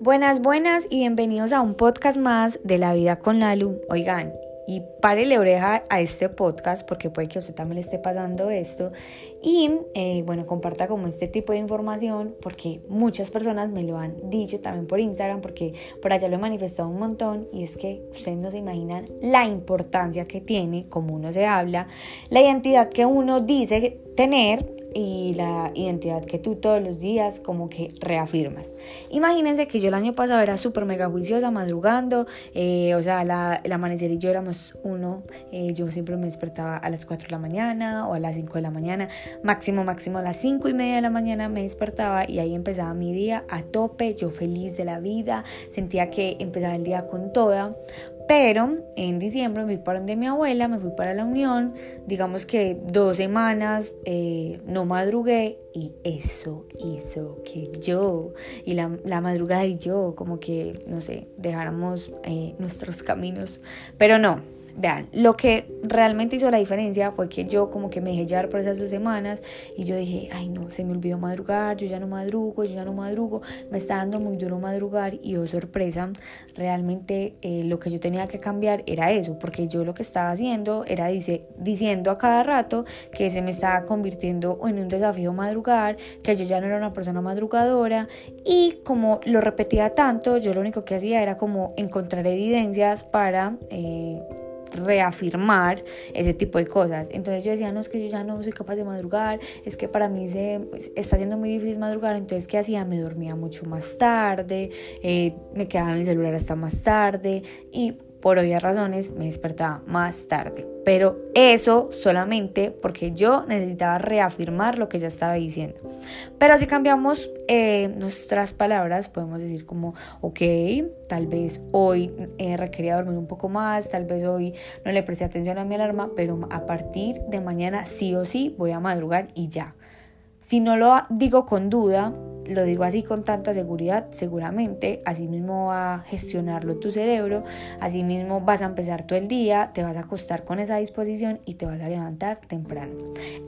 Buenas, buenas y bienvenidos a un podcast más de la vida con Lalu. Oigan, y párele oreja a este podcast porque puede que a usted también le esté pasando esto y eh, bueno comparta como este tipo de información porque muchas personas me lo han dicho también por Instagram porque por allá lo he manifestado un montón y es que ustedes no se imaginan la importancia que tiene como uno se habla la identidad que uno dice tener y la identidad que tú todos los días como que reafirmas. Imagínense que yo el año pasado era súper mega juiciosa, madrugando, eh, o sea, la, el amanecer y yo éramos uno, eh, yo siempre me despertaba a las 4 de la mañana o a las 5 de la mañana, máximo, máximo a las 5 y media de la mañana me despertaba y ahí empezaba mi día a tope, yo feliz de la vida, sentía que empezaba el día con toda, pero en diciembre me fui para donde mi abuela, me fui para la Unión, digamos que dos semanas eh, no madrugué y eso hizo que yo y la, la, madrugada y yo como que, no sé, dejáramos eh, nuestros caminos. Pero no, Vean, lo que realmente hizo la diferencia fue que yo como que me dejé llevar por esas dos semanas y yo dije, ay no, se me olvidó madrugar, yo ya no madrugo, yo ya no madrugo, me está dando muy duro madrugar y oh sorpresa, realmente eh, lo que yo tenía que cambiar era eso, porque yo lo que estaba haciendo era dice, diciendo a cada rato que se me estaba convirtiendo en un desafío madrugar, que yo ya no era una persona madrugadora y como lo repetía tanto, yo lo único que hacía era como encontrar evidencias para... Eh, reafirmar ese tipo de cosas. Entonces yo decía, no, es que yo ya no soy capaz de madrugar, es que para mí se está siendo muy difícil madrugar, entonces ¿qué hacía? Me dormía mucho más tarde, eh, me quedaba en el celular hasta más tarde y por obvias razones me despertaba más tarde. Pero eso solamente porque yo necesitaba reafirmar lo que ya estaba diciendo. Pero si cambiamos eh, nuestras palabras, podemos decir como, ok, tal vez hoy eh, requería dormir un poco más, tal vez hoy no le presté atención a mi alarma, pero a partir de mañana sí o sí voy a madrugar y ya. Si no lo digo con duda, lo digo así con tanta seguridad, seguramente así mismo va a gestionarlo tu cerebro, así mismo vas a empezar todo el día, te vas a acostar con esa disposición y te vas a levantar temprano.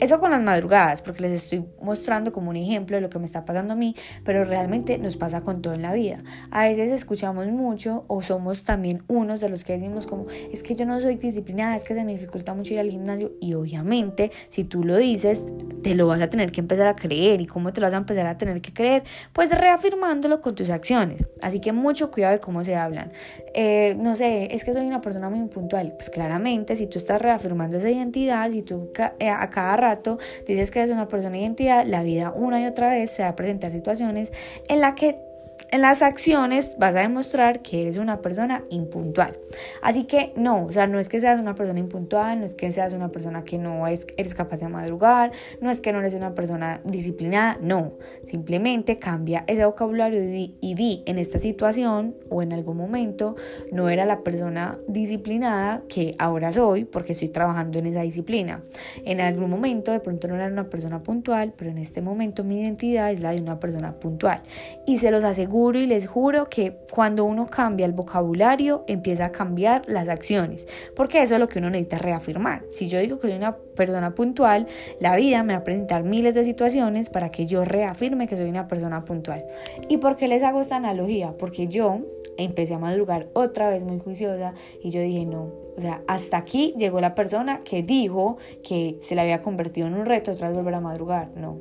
Eso con las madrugadas, porque les estoy mostrando como un ejemplo de lo que me está pasando a mí, pero realmente nos pasa con todo en la vida. A veces escuchamos mucho o somos también unos de los que decimos como, es que yo no soy disciplinada, es que se me dificulta mucho ir al gimnasio y obviamente si tú lo dices, te lo vas a tener que empezar a creer y cómo te lo vas a empezar a tener que creer pues reafirmándolo con tus acciones. Así que mucho cuidado de cómo se hablan. Eh, no sé, es que soy una persona muy impuntual. Pues claramente, si tú estás reafirmando esa identidad, si tú eh, a cada rato dices que eres una persona de identidad, la vida una y otra vez se va a presentar situaciones en las que en las acciones vas a demostrar que eres una persona impuntual. Así que no, o sea, no es que seas una persona impuntual, no es que seas una persona que no es, eres capaz de madrugar, no es que no eres una persona disciplinada, no. Simplemente cambia ese vocabulario y di, y di en esta situación o en algún momento no era la persona disciplinada que ahora soy porque estoy trabajando en esa disciplina. En algún momento de pronto no era una persona puntual, pero en este momento mi identidad es la de una persona puntual. Y se los aseguro y les juro que cuando uno cambia el vocabulario, empieza a cambiar las acciones, porque eso es lo que uno necesita reafirmar. Si yo digo que soy una persona puntual, la vida me va a presentar miles de situaciones para que yo reafirme que soy una persona puntual. ¿Y por qué les hago esta analogía? Porque yo empecé a madrugar otra vez muy juiciosa y yo dije, no, o sea, hasta aquí llegó la persona que dijo que se le había convertido en un reto vez volver a madrugar. No.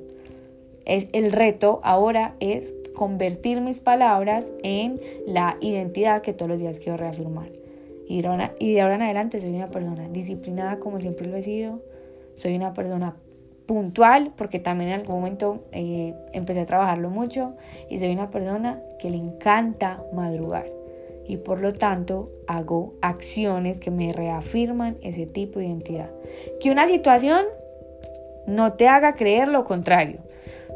Es, el reto ahora es convertir mis palabras en la identidad que todos los días quiero reafirmar. Y de, ahora, en adelante soy una persona disciplinada como siempre lo he sido. Soy una persona puntual porque también en algún momento eh, empecé a trabajarlo mucho y soy una persona que le encanta madrugar y por lo tanto hago acciones que me reafirman ese tipo de identidad. Que una situación no te haga creer lo contrario.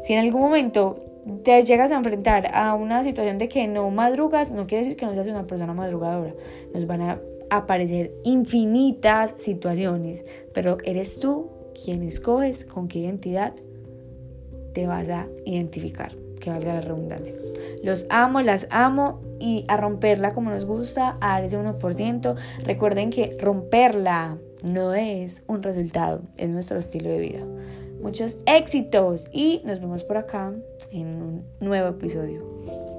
Si en algún momento te llegas a enfrentar a una situación de que no madrugas, no quiere decir que no seas una persona madrugadora. Nos van a aparecer infinitas situaciones, pero eres tú quien escoges con qué identidad te vas a identificar, que valga la redundancia. Los amo, las amo y a romperla como nos gusta, a dar ese 1%. Recuerden que romperla no es un resultado, es nuestro estilo de vida. Muchos éxitos y nos vemos por acá en un nuevo episodio.